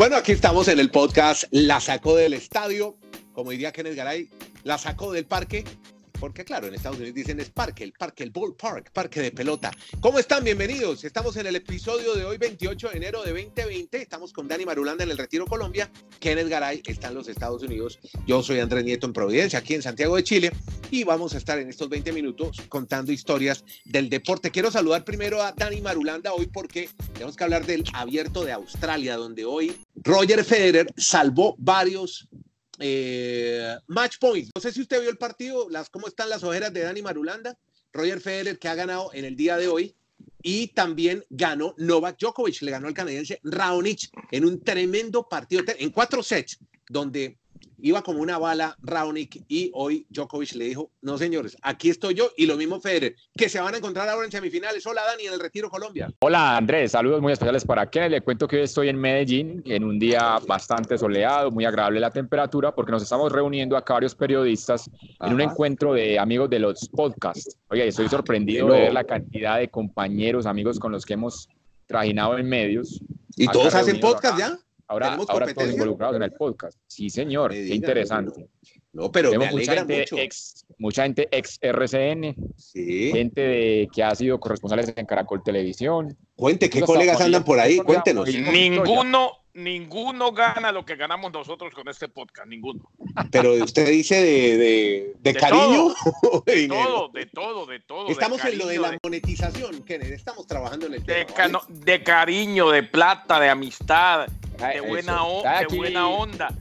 Bueno, aquí estamos en el podcast La Sacó del Estadio. Como diría Kenneth Garay, la sacó del parque. Porque claro, en Estados Unidos dicen es parque, el parque, el ballpark, parque de pelota. ¿Cómo están? Bienvenidos. Estamos en el episodio de hoy, 28 de enero de 2020. Estamos con Dani Marulanda en el Retiro Colombia. Kenneth Garay está en los Estados Unidos. Yo soy Andrés Nieto en Providencia, aquí en Santiago de Chile. Y vamos a estar en estos 20 minutos contando historias del deporte. Quiero saludar primero a Dani Marulanda hoy porque tenemos que hablar del abierto de Australia, donde hoy Roger Federer salvó varios eh, match points. No sé si usted vio el partido, las, cómo están las ojeras de Dani Marulanda. Roger Federer que ha ganado en el día de hoy y también ganó Novak Djokovic, le ganó al canadiense Raonic en un tremendo partido, en cuatro sets, donde iba como una bala Raonic y hoy Djokovic le dijo, no señores, aquí estoy yo y lo mismo Federer, que se van a encontrar ahora en semifinales. Hola Dani, en el Retiro Colombia. Hola Andrés, saludos muy especiales para Kenneth. Le cuento que hoy estoy en Medellín, en un día bastante soleado, muy agradable la temperatura, porque nos estamos reuniendo acá varios periodistas en un encuentro de amigos de los podcasts. Oye, estoy sorprendido de ver la cantidad de compañeros, amigos con los que hemos trajinado en medios. ¿Y todos hacen podcast ya? Ahora, ahora todos involucrados en el podcast. Sí, señor, qué interesante. No, pero me mucha gente mucho. Ex, mucha gente ex RCN, sí. gente de, que ha sido corresponsales en Caracol Televisión. Cuente, ¿qué colegas andan por ahí? Cuéntenos. Ninguno, ninguno gana lo que ganamos nosotros con este podcast, ninguno. Pero usted dice de, de, cariño. Todo, de todo, de todo, de todo. Estamos en lo de la monetización, Kenneth. Estamos trabajando en el tema. De, cariño, de plata, de amistad, de buena, de buena onda.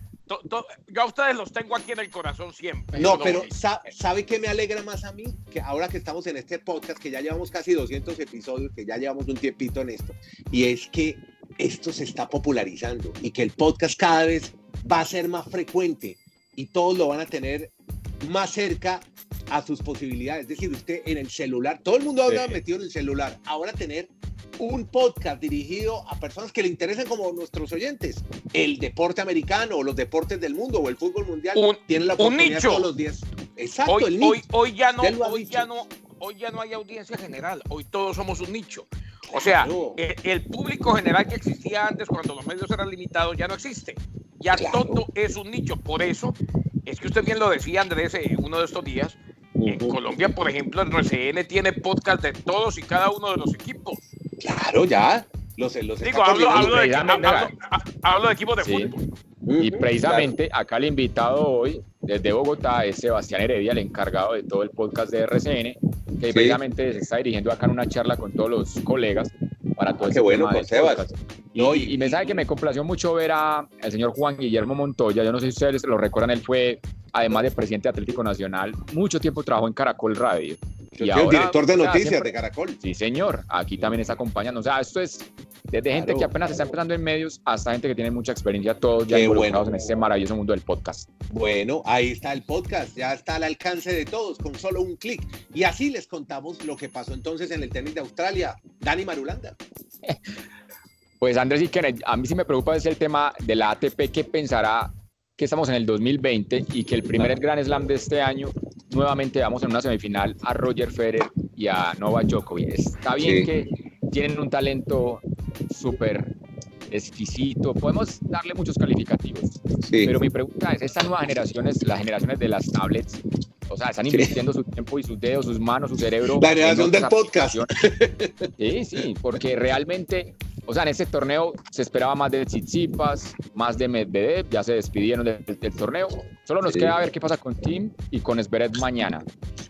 yo a ustedes los tengo aquí en el corazón siempre. No, pero ¿sabe qué me alegra más a mí? Que ahora que estamos en este podcast, que ya llevamos casi 200 episodios, que ya llevamos un tiempito en esto, y es que esto se está popularizando y que el podcast cada vez va a ser más frecuente y todos lo van a tener más cerca a sus posibilidades. Es decir, usted en el celular, todo el mundo habla metido en el celular, ahora tener un podcast dirigido a personas que le interesan como nuestros oyentes, el deporte americano o los deportes del mundo o el fútbol mundial, tienen la oportunidad todos los días. Exacto, hoy, el nicho. Hoy, ya no, hoy ya no, hoy ya no hay audiencia general, hoy todos somos un nicho. O sea, eh, el, público general que existía antes cuando los medios eran limitados ya no existe. Ya todo es un nicho. Por eso es que usted bien lo decía, Andrés, eh, uno de estos días. En Colombia, por ejemplo, el RCN tiene podcast de todos y cada uno de los equipos. Claro, ya. Los, los Digo, hablo, hablo, de, hablo, de, equipos de fútbol. Y precisamente acá el invitado hoy desde Bogotá es Sebastián Heredia, el encargado de todo el podcast de RCN, que precisamente se está dirigiendo acá en una charla con todos los colegas para todo ah, Qué bueno, con Sebas. Y, y, me sabe que me complació mucho ver al señor Juan Guillermo Montoya. Yo no sé si ustedes lo recuerdan, él fue, además de presidente Atlético Nacional, mucho tiempo trabajó en Caracol Radio. Y el director de noticias de Caracol. Sí, señor. Aquí también está acompañando. O sea, esto es desde gente que apenas está empezando en medios hasta gente que tiene mucha experiencia, todos ya involucrados en este maravilloso mundo del podcast. Bueno, ahí está el podcast, ya está al alcance de todos con solo un clic. Y así les contamos lo que pasó entonces en el tenis de Australia. Dani Marulanda. Pues Andrés y a mí sí me preocupa es el tema de la ATP que pensará que estamos en el 2020 y que el primer Grand Slam de este año nuevamente vamos en una semifinal a Roger Federer y a Novak Djokovic. Está bien que tienen un talento súper exquisito, podemos darle muchos calificativos, pero mi pregunta es, estas nuevas generaciones, las generaciones de las tablets, o sea, están invirtiendo su tiempo y sus dedos, sus manos, su cerebro. La generación del podcast. Sí, sí, porque realmente o sea, en este torneo se esperaba más de Tsitsipas, más de Medvedev, ya se despidieron del, torneo. Solo nos queda ver qué pasa con Tim y con Zverev mañana.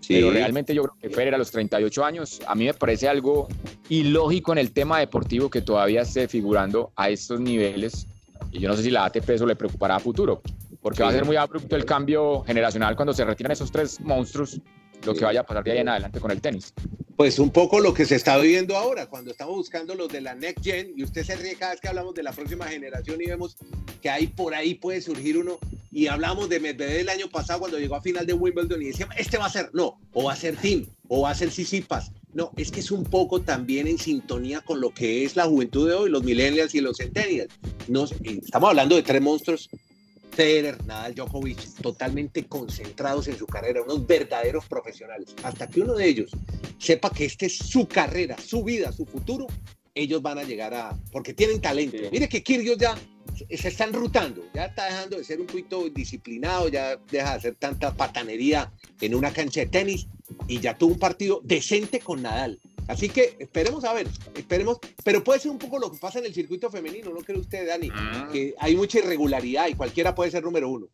Pero realmente yo creo que Federer a los 38 años, a mí me parece algo ilógico en el tema deportivo que todavía esté figurando a estos niveles. Y yo no sé si la ATP eso le preocupará a futuro, porque va a ser muy abrupto el cambio generacional cuando se retiran esos tres monstruos, lo que vaya a pasar de ahí en adelante con el tenis pues un poco lo que se está viviendo ahora, cuando estamos buscando los de la Next Gen, y usted se ríe cada vez que hablamos de la próxima generación y vemos que ahí por ahí puede surgir uno, y hablamos de Medvedev el año pasado cuando llegó a final de Wimbledon y decíamos, este va a ser, no, o va a ser Tim, o va a ser Sisipas. No, es que es un poco también en sintonía con lo que es la juventud de hoy, los millennials y los centennials. Nos, estamos hablando de tres monstruos Federer, Nadal, Djokovic, totalmente concentrados en su carrera, unos verdaderos profesionales. Hasta que uno de ellos sepa que esta es su carrera, su vida, su futuro, ellos van a llegar a, porque tienen talento. Mire que Kyrgios ya se está enrutando, ya está dejando de ser un poquito disciplinado, ya deja de hacer tanta patanería en una cancha de tenis y ya tuvo un partido decente con Nadal. Así que esperemos a ver, esperemos, pero puede ser un poco lo que pasa en el circuito femenino, ¿no cree usted, Dani? Ah. Que hay mucha irregularidad y cualquiera puede ser número uno.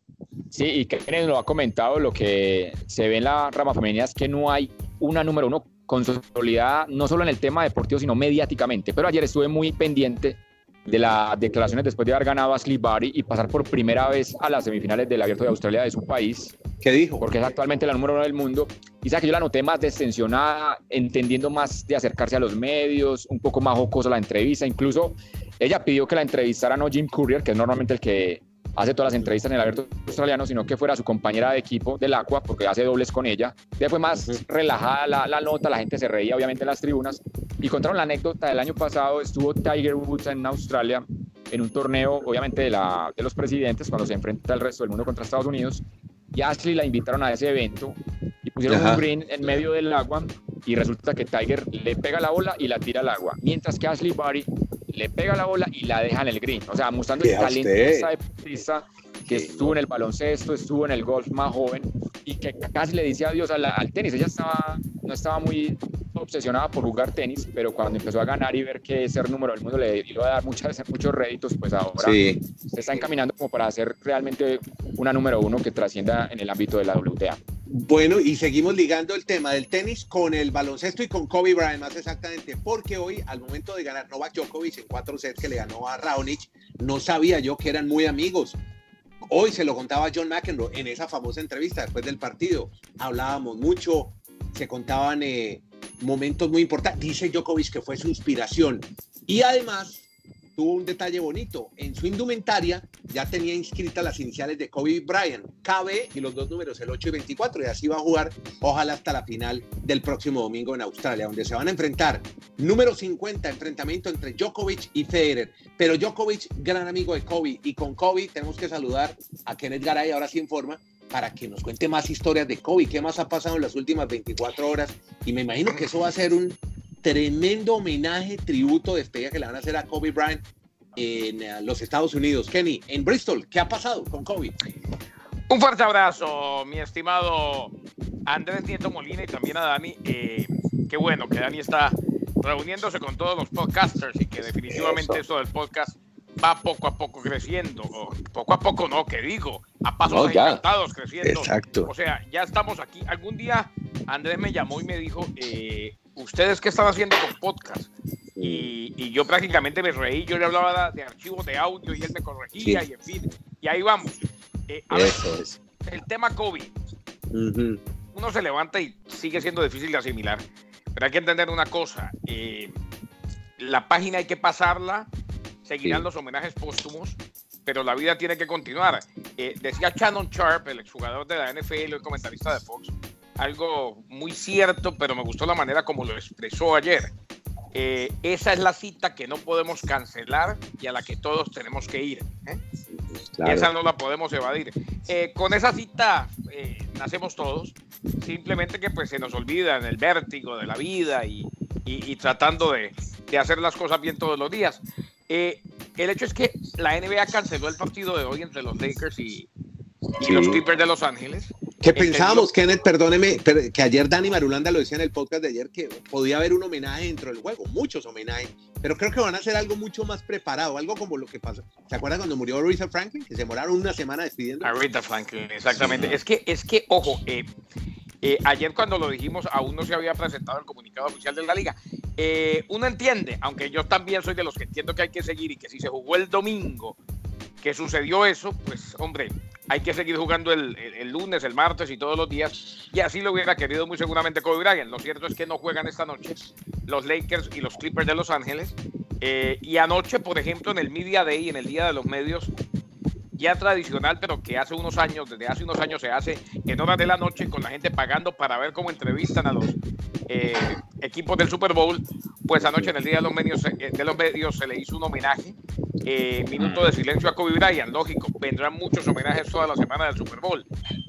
Sí, y Kenneth lo ha comentado, lo que se ve en la rama femenina es que no hay una número uno consolidada, no solo en el tema deportivo, sino mediáticamente. Pero ayer estuve muy pendiente de las declaraciones después de haber ganado a Barry y pasar por primera vez a las semifinales del Abierto de Australia de su país. ¿Qué dijo? Porque es actualmente la número uno del mundo. Y que yo la noté más destensionada, entendiendo más de acercarse a los medios, un poco más jocosa la entrevista. Incluso ella pidió que la entrevistara no Jim Courier, que es normalmente el que hace todas las entrevistas en el abierto australiano, sino que fuera su compañera de equipo del Aqua, porque hace dobles con ella. Ya fue más relajada la, la, nota, la gente se reía obviamente en las tribunas. Y contaron la anécdota del año pasado, estuvo Tiger Woods en Australia en un torneo, obviamente, de, la, de los presidentes, cuando se enfrenta el resto del mundo contra Estados Unidos. Y Ashley la invitaron a ese evento y pusieron un green en medio del agua y resulta que Tiger le pega la bola y la tira al agua, mientras que Ashley Barry le pega la bola y la deja en el green. O sea, mostrando el talento de esa deportista que estuvo en el baloncesto, estuvo en el golf más joven y que casi le dice adiós al tenis. Ella estaba, no estaba muy obsesionada por jugar tenis, pero cuando empezó a ganar y ver que ser número del mundo le iba a dar muchas, muchos réditos, pues ahora se está encaminando como para ser realmente una número uno que trascienda en el ámbito de la WTA. Bueno, y seguimos ligando el tema del tenis con el baloncesto y con Kobe Bryant más exactamente, porque hoy al momento de ganar Novak Djokovic en cuatro sets que le ganó a Raonic, no sabía yo que eran muy amigos. Hoy se lo contaba John McEnroe en esa famosa entrevista después del partido. Hablábamos mucho, se contaban eh, momentos muy importantes. Dice Djokovic que fue su inspiración. Y además tuvo un detalle bonito. En su indumentaria ya tenía inscritas las iniciales de Kobe Bryant, KB y los dos números, el 8 y 24, y así va a jugar, ojalá hasta la final del próximo domingo en Australia, donde se van a enfrentar. Número 50, enfrentamiento entre Djokovic y Federer. Pero Djokovic, gran amigo de Kobe, y con Kobe tenemos que saludar a Kenneth Garay, ahora sí en forma, para que nos cuente más historias de Kobe, qué más ha pasado en las últimas 24 horas. Y me imagino que eso va a ser un tremendo homenaje, tributo, despedida que le van a hacer a Kobe Bryant en eh, los Estados Unidos. Kenny, en Bristol, ¿qué ha pasado con Kobe? Un fuerte abrazo, mi estimado Andrés Nieto Molina y también a Dani. Eh, qué bueno que Dani está reuniéndose con todos los podcasters y que definitivamente eso, del podcast va poco a poco creciendo. poco a poco no, que digo, a pasos no, creciendo. Exacto. O sea, ya estamos aquí. Algún día Andrés me llamó y me dijo, eh, ¿ustedes qué están haciendo con podcast? Y, yo prácticamente me reí, yo le hablaba de, archivos de audio y él me corregía y en fin, y ahí vamos. Eh, el tema COVID. Uno se levanta y sigue siendo difícil de asimilar, pero hay que entender una cosa, eh, la página hay que pasarla, seguirán los homenajes póstumos, pero la vida tiene que continuar. Eh, decía Shannon Sharp, el exjugador de la NFL, el comentarista de Fox, algo muy cierto, pero me gustó la manera como lo expresó ayer. Eh, esa es la cita que no podemos cancelar y a la que todos tenemos que ir. ¿eh? Esa no la podemos evadir. Eh, con esa cita nacemos todos, simplemente que pues se nos olvida en el vértigo de la vida y, tratando de, hacer las cosas bien todos los días. El hecho es que la NBA canceló el partido de hoy entre los Lakers y, los Clippers de Los Ángeles. Que pensábamos, Kenneth, perdóneme, que ayer Dani Marulanda lo decía en el podcast de ayer, que podía haber un homenaje dentro del juego, muchos homenajes, pero creo que van a hacer algo mucho más preparado, algo como lo que pasó. ¿Se acuerdan cuando murió Aretha Franklin? Que se demoraron una semana despidiendo. Aretha Franklin, exactamente. Es que, es que, ojo, eh, eh, ayer cuando lo dijimos, aún no se había presentado el comunicado oficial de la liga. Eh, uno entiende, aunque yo también soy de los que entiendo que hay que seguir y que si se jugó el domingo, que sucedió eso, pues hombre, hay que seguir jugando el, lunes, el martes y todos los días. Y así lo hubiera querido muy seguramente Kobe Bryant. Lo cierto es que no juegan esta noche los Lakers y los Clippers de Los Ángeles. Eh, y anoche, por ejemplo, en el Media Day, en el Día de los Medios, ya tradicional, pero que hace unos años, desde hace unos años se hace en horas de la noche con la gente pagando para ver cómo entrevistan a los eh, equipos del Super Bowl, pues anoche en el Día de los Medios, eh, de los medios se le hizo un homenaje, eh, minuto de silencio a Kobe Bryant, lógico, vendrán muchos homenajes toda la semana del Super Bowl.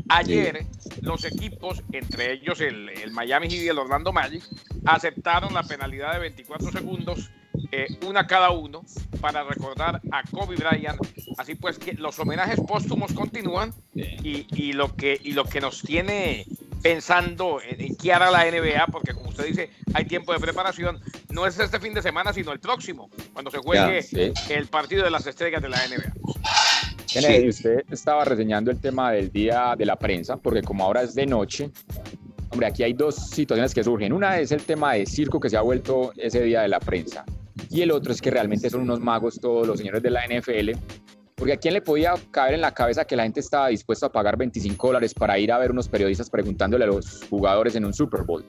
Ayer los equipos, entre ellos el, el Miami Heat y el Orlando Magic, aceptaron la penalidad de 24 segundos eh, una cada uno para recordar a Kobe Bryant. Así pues que los homenajes póstumos continúan y, lo, que, y lo que nos tiene pensando en, qué hará la NBA, porque como usted dice, hay tiempo de preparación, no es este fin de semana, sino el próximo, cuando se juegue el partido de las estrellas de la NBA. usted estaba reseñando el tema del día de la prensa, porque como ahora es de noche, hombre, aquí hay dos situaciones que surgen. Una es el tema de circo que se ha vuelto ese día de la prensa. Y el otro es que realmente son unos magos todos los señores de la NFL porque a quién le podía caber en la cabeza que la gente estaba dispuesta a pagar 25 dólares para ir a ver unos periodistas preguntándole a los jugadores en un Super Bowl.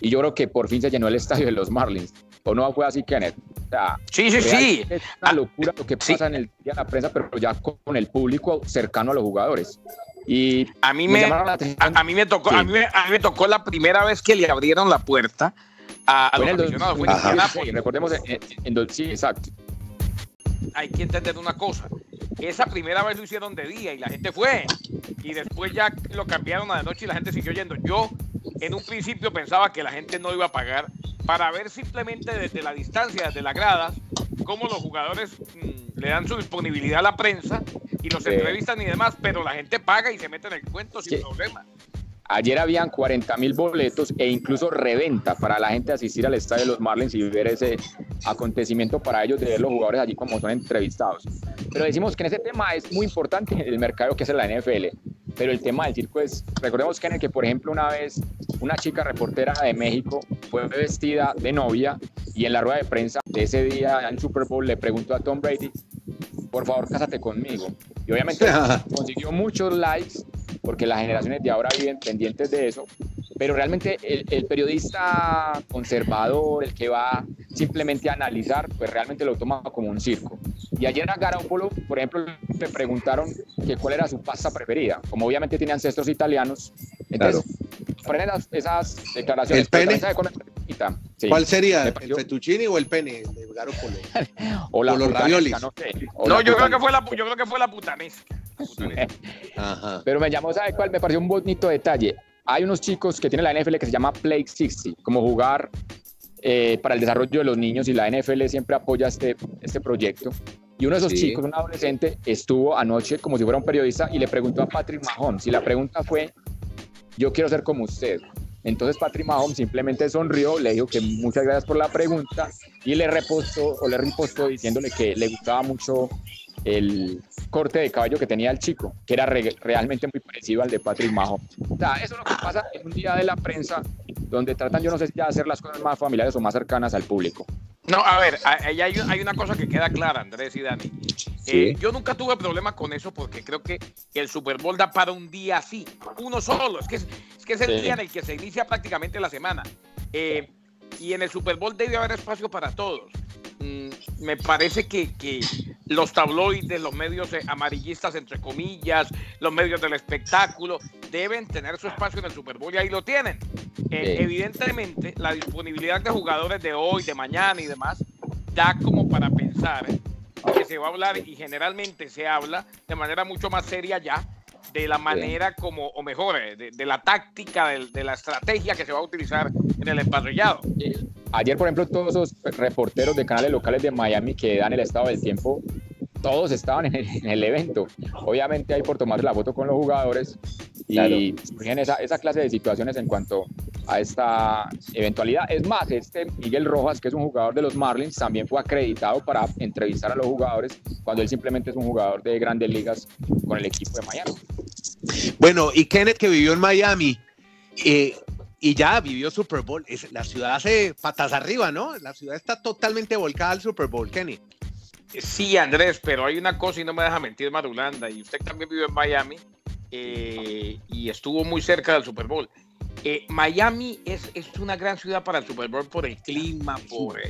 Y yo creo que por fin se llenó el estadio de los Marlins. ¿O no fue así, Kenneth? sí, sí, sí. Es una locura lo que pasa en el día de la prensa, pero ya con el público cercano a los jugadores. Y a mí me, a, mí me tocó, a, mí me, tocó la primera vez que le abrieron la puerta a, a los aficionados. recordemos, en, sí, exacto. Hay que entender una cosa. Esa primera vez lo hicieron de día y la gente fue. Y después ya lo cambiaron a de noche y la gente siguió yendo. Yo en un principio pensaba que la gente no iba a pagar para ver simplemente desde la distancia, desde las gradas, cómo los jugadores mm, le dan su disponibilidad a la prensa y los entrevistan y demás, pero la gente paga y se mete en el cuento sin problema. Ayer habían 40 mil boletos e incluso reventa para la gente asistir al estadio de los Marlins y ver ese acontecimiento para ellos de ver los jugadores allí como son entrevistados. Pero decimos que en ese tema es muy importante el mercado que es la NFL. Pero el tema del circo es, recordemos que en el que, por ejemplo, una vez una chica reportera de México fue vestida de novia y en la rueda de prensa de ese día en Super Bowl le preguntó a Tom Brady, por favor, cásate conmigo. Y obviamente consiguió muchos likes porque las generaciones de ahora viven pendientes de eso, pero realmente el, periodista conservador, el que va simplemente a analizar, pues realmente lo toma como un circo. Y ayer a Garoppolo, por ejemplo, le preguntaron que cuál era su pasta preferida. Como obviamente tiene ancestros italianos, entonces claro. esas declaraciones. ¿El pene? ¿Cuál sería? ¿El fettuccine o el pene de Garoppolo? o, los raviolis. No, yo, creo que fue la, yo creo que fue la putanesca. Pero me llamó, ¿sabe cuál? Me pareció un bonito detalle. Hay unos chicos que tiene la NFL que se llama Play 60, como jugar eh, para el desarrollo de los niños y la NFL siempre apoya este, este proyecto. Y uno de esos chicos, un adolescente, estuvo anoche como si fuera un periodista y le preguntó a Patrick Mahomes. Y la pregunta fue, yo quiero ser como usted. Entonces Patrick Mahomes simplemente sonrió, le dijo que muchas gracias por la pregunta y le repostó o le repostó diciéndole que le gustaba mucho el corte de cabello que tenía el chico, que era realmente muy parecido al de Patrick Mahomes. O sea, eso es lo que pasa en un día de la prensa donde tratan, yo no sé si ya hacer las cosas más familiares o más cercanas al público. No, a ver, hay, hay una cosa que queda clara, Andrés y Dani. Eh, yo nunca tuve problema con eso porque creo que el Super Bowl da para un día así, uno solo. Es que es, que es el día en el que se inicia prácticamente la semana. Eh, y en el Super Bowl debe haber espacio para todos. Mm, me parece que, los tabloides, los medios amarillistas, entre comillas, los medios del espectáculo, deben tener su espacio en el Super Bowl y ahí lo tienen. Eh, evidentemente, la disponibilidad de jugadores de hoy, de mañana y demás, da como para pensar que se va a hablar y generalmente se habla de manera mucho más seria ya de la manera como, o mejor, eh, de, la táctica, de, la estrategia que se va a utilizar en el emparrillado. Ayer, por ejemplo, todos esos reporteros de canales locales de Miami que dan el estado del tiempo, todos estaban en el, evento. Obviamente hay por tomarse la foto con los jugadores y surgen esa, esa clase de situaciones en cuanto a esta eventualidad. Es más, este Miguel Rojas, que es un jugador de los Marlins, también fue acreditado para entrevistar a los jugadores cuando él simplemente es un jugador de grandes ligas con el equipo de Miami. Bueno, y Kenneth que vivió en Miami eh, y ya vivió Super Bowl, es, la ciudad hace patas arriba, ¿no? La ciudad está totalmente volcada al Super Bowl, Kenny. Sí, Andrés, pero hay una cosa y no me deja mentir Marulanda, y usted también vivió en Miami eh, y estuvo muy cerca del Super Bowl. Eh, Miami es, es, una gran ciudad para el Super Bowl por el clima, por,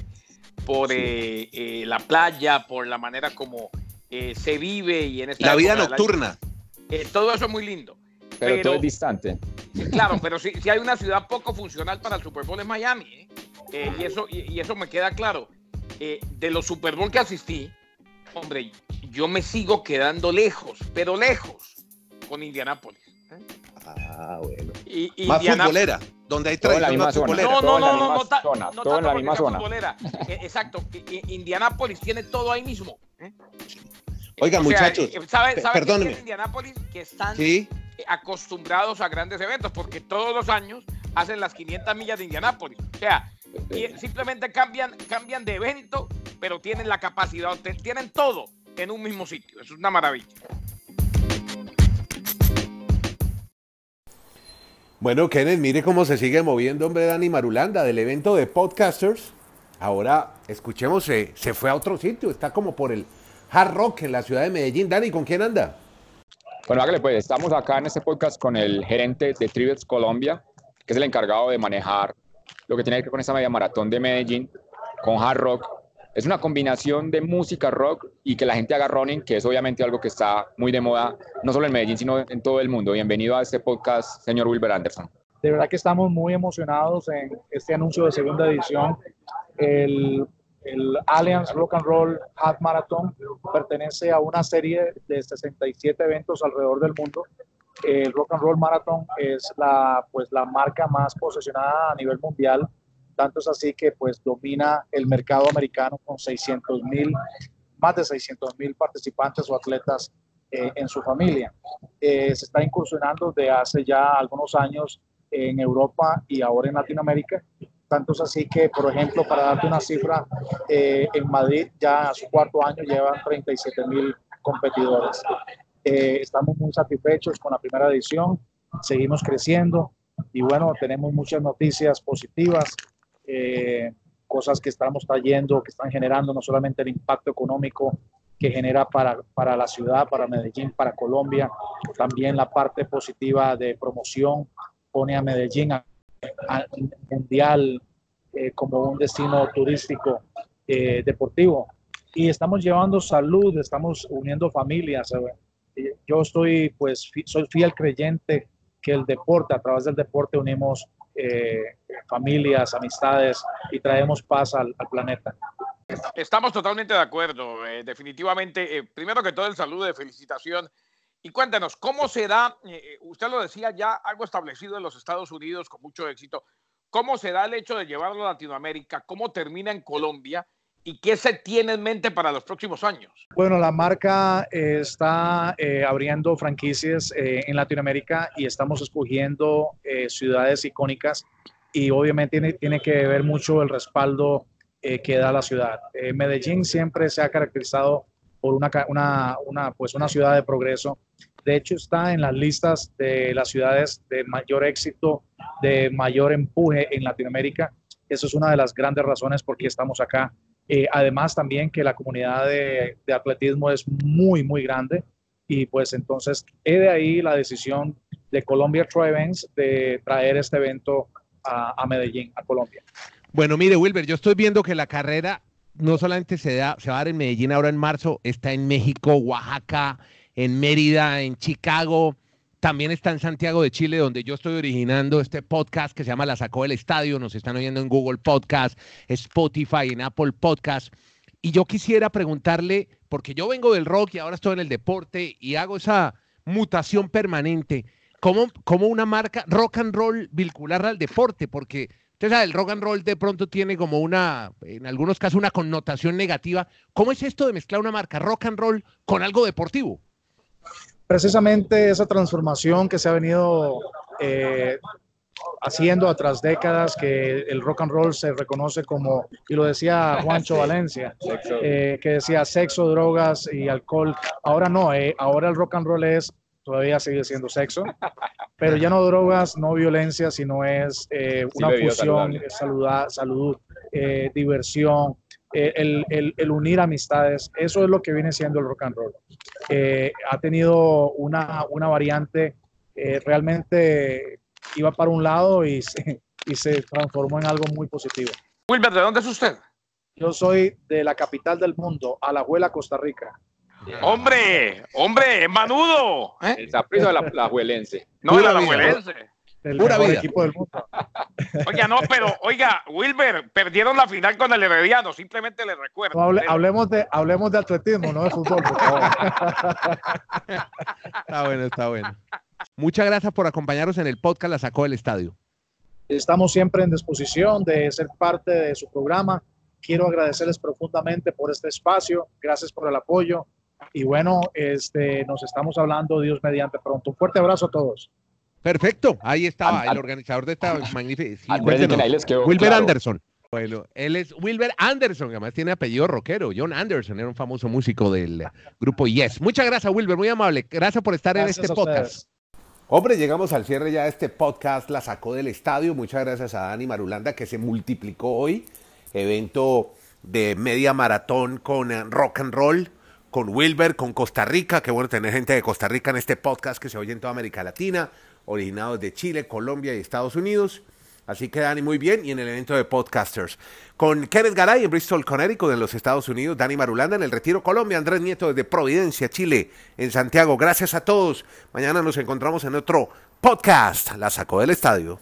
por la playa, por la manera como se vive y en esta la vida nocturna. Eh, todo eso es muy lindo. Pero, todo es distante. Claro, pero si, si, hay una ciudad poco funcional para el Super Bowl es Miami. ¿eh? Eh, y, eso, y, eso me queda claro. de los Super Bowl que asistí, hombre, yo me sigo quedando lejos, pero lejos, con Indianápolis. Ah, bueno. Y, más futbolera, donde hay futbolera. No, no, no, no, no, no, todo en la misma zona. Eh, exacto, Indianápolis tiene todo ahí mismo. ¿Eh? Oigan, muchachos, eh, ¿sabe, sabe perdónenme. Que Indianápolis que están acostumbrados a grandes eventos porque todos los años hacen las 500 millas de Indianápolis. O sea, simplemente cambian, cambian de evento, pero tienen la capacidad, tienen todo en un mismo sitio. Eso es una maravilla. Bueno, Kenneth, mire cómo se sigue moviendo, hombre, Dani Marulanda, del evento de podcasters. Ahora, escuchemos, se, se fue a otro sitio, está como por el Hard Rock en la ciudad de Medellín. Dani, ¿con quién anda? Bueno, hágale pues, estamos acá en este podcast con el gerente de Trivets Colombia, que es el encargado de manejar lo que tiene que ver con esta media maratón de Medellín, con Hard Rock. Es una combinación de música rock y que la gente haga running, que es obviamente algo que está muy de moda, no solo en Medellín, sino en todo el mundo. Bienvenido a este podcast, señor Wilber Anderson. De verdad que estamos muy emocionados en este anuncio de segunda edición. El el Alliance Rock and Roll Half Marathon pertenece a una serie de 67 eventos alrededor del mundo. El Rock and Roll Marathon es la, pues, la marca más posesionada a nivel mundial. Tanto es así que pues domina el mercado americano con 600 mil, más de 600 mil participantes o atletas eh, en su familia. Eh, se está incursionando de hace ya algunos años en Europa y ahora en Latinoamérica Tantos así que, por ejemplo, para darte una cifra, eh, en Madrid ya a su cuarto año llevan 37 mil competidores. Eh, estamos muy satisfechos con la primera edición, seguimos creciendo y bueno, tenemos muchas noticias positivas, eh, cosas que estamos trayendo, que están generando no solamente el impacto económico que genera para, para la ciudad, para Medellín, para Colombia, también la parte positiva de promoción pone a Medellín a mundial eh, como un destino turístico eh, deportivo. Y estamos llevando salud, estamos uniendo familias. Eh, yo estoy, pues, soy fiel creyente que el deporte, a través del deporte unimos familias, amistades y traemos paz al, planeta. Estamos totalmente de acuerdo. definitivamente, primero que todo, el saludo de felicitación y cuéntanos, ¿cómo se da, eh, eh, usted lo decía ya, algo establecido en los Estados Unidos con mucho éxito, cómo se da el hecho de llevarlo a Latinoamérica, cómo termina en Colombia y qué se tiene en mente para los próximos años? Bueno, la marca eh, está abriendo franquicias en Latinoamérica y estamos escogiendo ciudades icónicas y obviamente tiene, tiene, que ver mucho el respaldo que da la ciudad. Medellín siempre se ha caracterizado por una, una, pues una ciudad de progreso de hecho, está en las listas de las ciudades de mayor éxito, de mayor empuje en Latinoamérica. Eso es una de las grandes razones por qué estamos acá. Eh, además, también que la comunidad de, atletismo es muy, muy grande. Y pues entonces, he de ahí la decisión de Colombia Events de traer este evento a, a Medellín, a Colombia. Bueno, mire, Wilber, yo estoy viendo que la carrera no solamente se, da, se va a dar en Medellín ahora en marzo, está en México, Oaxaca, en Mérida, en Chicago, también está en Santiago de Chile, donde yo estoy originando este podcast que se llama La Sacó del Estadio. Nos están oyendo en Google Podcast, Spotify, en Apple Podcast. Y yo quisiera preguntarle, porque yo vengo del rock y ahora estoy en el deporte y hago esa mutación permanente, ¿cómo, cómo una marca rock and roll vincular al deporte? Porque usted sabe, el rock and roll de pronto tiene como una, en algunos casos, una connotación negativa. ¿Cómo es esto de mezclar una marca rock and roll con algo deportivo? precisamente esa transformación que se ha venido eh, haciendo a tras décadas, que el rock and roll se reconoce como, y lo decía Juancho Valencia, eh, que decía sexo, drogas y alcohol. Ahora no, eh, ahora el rock and roll es, todavía sigue siendo sexo, pero ya no drogas, no violencia, sino es una fusión, salud, salud diversión, el, el, unir amistades, eso es lo que viene siendo el rock and roll. Eh, ha tenido una, una variante, eh, realmente iba para un lado y se, y se transformó en algo muy positivo. Wilber, ¿de dónde es usted? Yo soy de la capital del mundo, Alajuela, Costa Rica. Hombre, hombre, manudo. ¿eh? El zaprizo de la, la No, de la alajuelense el Pura vida. equipo del mundo. Oiga, no, pero oiga, Wilber, perdieron la final con el Herediano, simplemente le recuerdo. hablemos, de, hablemos de atletismo, no de fútbol. está bueno, está bueno. Muchas gracias por acompañarnos en el podcast La Sacó del Estadio. Estamos siempre en disposición de ser parte de su programa. Quiero agradecerles profundamente por este espacio. Gracias por el apoyo. Y bueno, este, nos estamos hablando, Dios mediante pronto. Un fuerte abrazo a todos. Perfecto, ahí estaba el organizador de esta magnífica. Wilber Anderson. Bueno, él es Wilber Anderson, que además tiene apellido rockero. John Anderson era un famoso músico del grupo Yes. Muchas gracias, Wilber, muy amable. Gracias por estar en este podcast. Hombre, llegamos al cierre ya de este podcast, la sacó del estadio. Muchas gracias a Dani Marulanda que se multiplicó hoy. Evento de media maratón con eh, rock and roll, con Wilber, con Costa Rica. Qué bueno tener gente de Costa Rica en este podcast que se oye en toda América Latina originados de Chile, Colombia y Estados Unidos. Así que Dani, muy bien. Y en el evento de podcasters. Con Kenneth Garay en Bristol, Connecticut, en los Estados Unidos. Dani Marulanda en el Retiro, Colombia. Andrés Nieto desde Providencia, Chile, en Santiago. Gracias a todos. Mañana nos encontramos en otro podcast. La sacó del estadio.